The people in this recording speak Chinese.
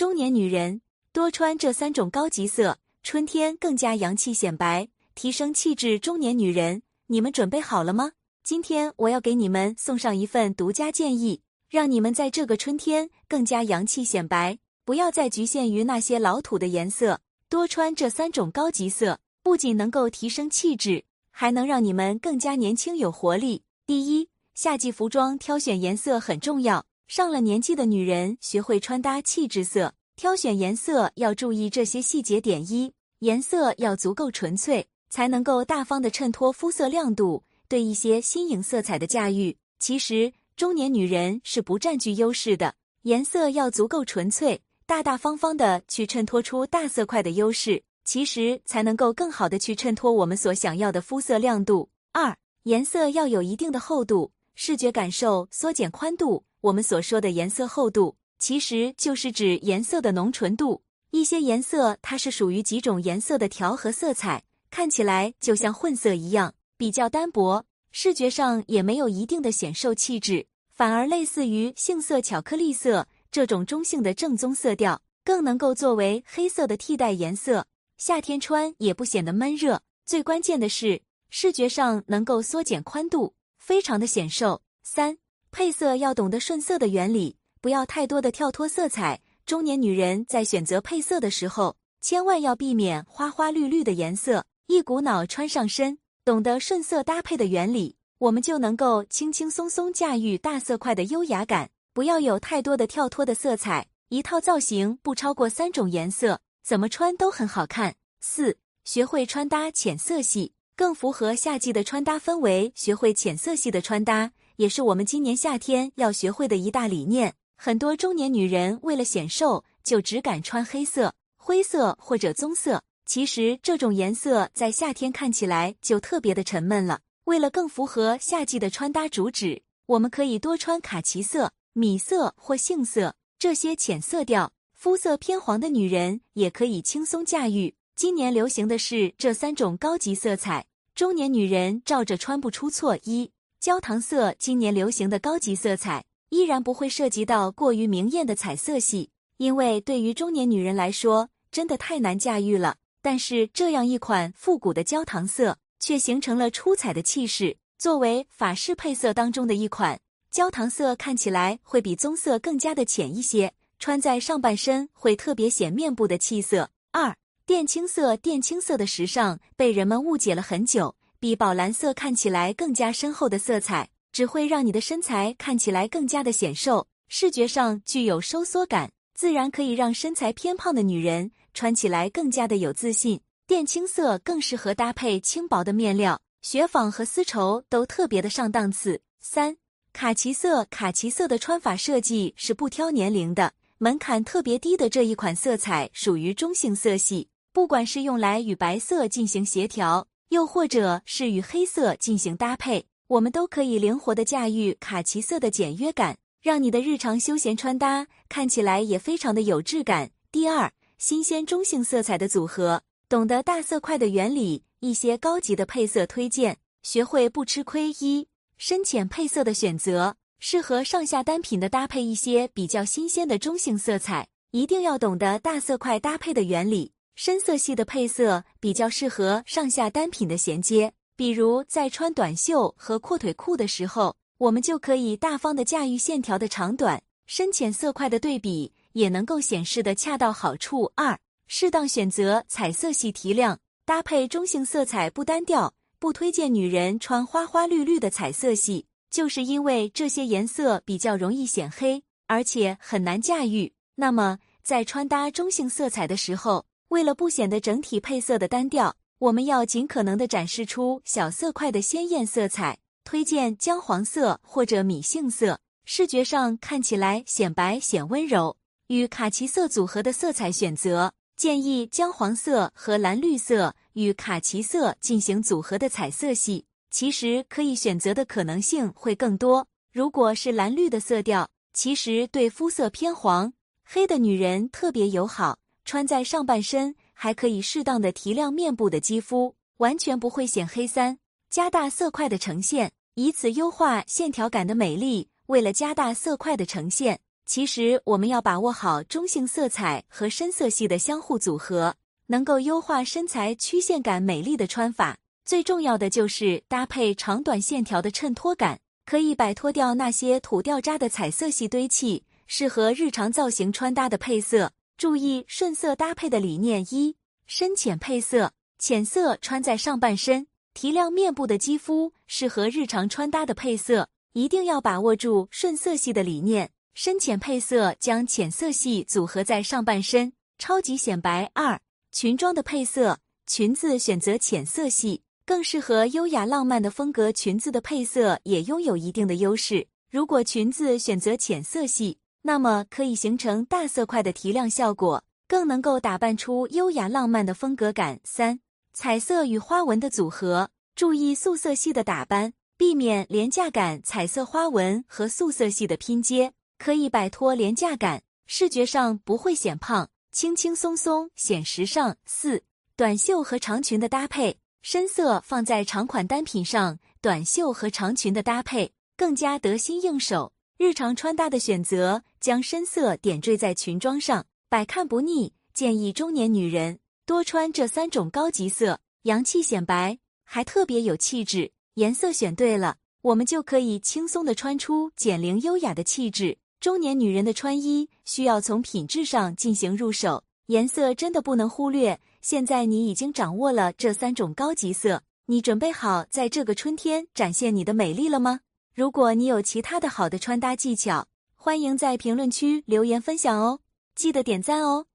中年女人多穿这三种高级色，春天更加洋气显白，提升气质。中年女人，你们准备好了吗？今天我要给你们送上一份独家建议，让你们在这个春天更加洋气显白。不要再局限于那些老土的颜色，多穿这三种高级色，不仅能够提升气质，还能让你们更加年轻有活力。第一，夏季服装挑选颜色很重要。上了年纪的女人学会穿搭气质色，挑选颜色要注意这些细节点：一，颜色要足够纯粹，才能够大方的衬托肤色亮度。对一些新颖色彩的驾驭，其实中年女人是不占据优势的。颜色要足够纯粹。大大方方的去衬托出大色块的优势，其实才能够更好的去衬托我们所想要的肤色亮度。二，颜色要有一定的厚度，视觉感受缩减宽度。我们所说的颜色厚度，其实就是指颜色的浓纯度。一些颜色它是属于几种颜色的调和色彩，看起来就像混色一样，比较单薄，视觉上也没有一定的显瘦气质，反而类似于杏色、巧克力色。这种中性的正宗色调更能够作为黑色的替代颜色，夏天穿也不显得闷热。最关键的是视觉上能够缩减宽度，非常的显瘦。三配色要懂得顺色的原理，不要太多的跳脱色彩。中年女人在选择配色的时候，千万要避免花花绿绿的颜色，一股脑穿上身。懂得顺色搭配的原理，我们就能够轻轻松松驾驭大色块的优雅感。不要有太多的跳脱的色彩，一套造型不超过三种颜色，怎么穿都很好看。四，学会穿搭浅色系，更符合夏季的穿搭氛围。学会浅色系的穿搭，也是我们今年夏天要学会的一大理念。很多中年女人为了显瘦，就只敢穿黑色、灰色或者棕色，其实这种颜色在夏天看起来就特别的沉闷了。为了更符合夏季的穿搭主旨，我们可以多穿卡其色。米色或杏色这些浅色调，肤色偏黄的女人也可以轻松驾驭。今年流行的是这三种高级色彩，中年女人照着穿不出错。一焦糖色，今年流行的高级色彩，依然不会涉及到过于明艳的彩色系，因为对于中年女人来说，真的太难驾驭了。但是这样一款复古的焦糖色，却形成了出彩的气势，作为法式配色当中的一款。焦糖色看起来会比棕色更加的浅一些，穿在上半身会特别显面部的气色。二靛青色，靛青色的时尚被人们误解了很久，比宝蓝色看起来更加深厚的色彩，只会让你的身材看起来更加的显瘦，视觉上具有收缩感，自然可以让身材偏胖的女人穿起来更加的有自信。靛青色更适合搭配轻薄的面料，雪纺和丝绸都特别的上档次。三卡其色，卡其色的穿法设计是不挑年龄的，门槛特别低的这一款色彩属于中性色系，不管是用来与白色进行协调，又或者是与黑色进行搭配，我们都可以灵活的驾驭卡其色的简约感，让你的日常休闲穿搭看起来也非常的有质感。第二，新鲜中性色彩的组合，懂得大色块的原理，一些高级的配色推荐，学会不吃亏一。深浅配色的选择，适合上下单品的搭配，一些比较新鲜的中性色彩，一定要懂得大色块搭配的原理。深色系的配色比较适合上下单品的衔接，比如在穿短袖和阔腿裤的时候，我们就可以大方的驾驭线条的长短。深浅色块的对比也能够显示的恰到好处。二，适当选择彩色系提亮，搭配中性色彩不单调。不推荐女人穿花花绿绿的彩色系，就是因为这些颜色比较容易显黑，而且很难驾驭。那么在穿搭中性色彩的时候，为了不显得整体配色的单调，我们要尽可能的展示出小色块的鲜艳色彩。推荐姜黄色或者米杏色，视觉上看起来显白显温柔。与卡其色组合的色彩选择，建议姜黄色和蓝绿色。与卡其色进行组合的彩色系，其实可以选择的可能性会更多。如果是蓝绿的色调，其实对肤色偏黄、黑的女人特别友好，穿在上半身还可以适当的提亮面部的肌肤，完全不会显黑。三，加大色块的呈现，以此优化线条感的美丽。为了加大色块的呈现，其实我们要把握好中性色彩和深色系的相互组合，能够优化身材曲线感美丽的穿法。最重要的就是搭配长短线条的衬托感，可以摆脱掉那些土掉渣的彩色系堆砌，适合日常造型穿搭的配色。注意顺色搭配的理念：一、深浅配色，浅色穿在上半身，提亮面部的肌肤，适合日常穿搭的配色。一定要把握住顺色系的理念，深浅配色将浅色系组合在上半身，超级显白。二、裙装的配色，裙子选择浅色系。更适合优雅浪漫的风格，裙子的配色也拥有一定的优势。如果裙子选择浅色系，那么可以形成大色块的提亮效果，更能够打扮出优雅浪漫的风格感。三、彩色与花纹的组合，注意素色系的打扮，避免廉价感彩色花纹和素色系的拼接，可以摆脱廉价感，视觉上不会显胖，轻轻松松显时尚。四、短袖和长裙的搭配。深色放在长款单品上，短袖和长裙的搭配更加得心应手。日常穿搭的选择，将深色点缀在裙装上，百看不腻。建议中年女人多穿这三种高级色，洋气显白，还特别有气质。颜色选对了，我们就可以轻松的穿出减龄优雅的气质。中年女人的穿衣需要从品质上进行入手，颜色真的不能忽略。现在你已经掌握了这三种高级色，你准备好在这个春天展现你的美丽了吗？如果你有其他的好的穿搭技巧，欢迎在评论区留言分享哦，记得点赞哦。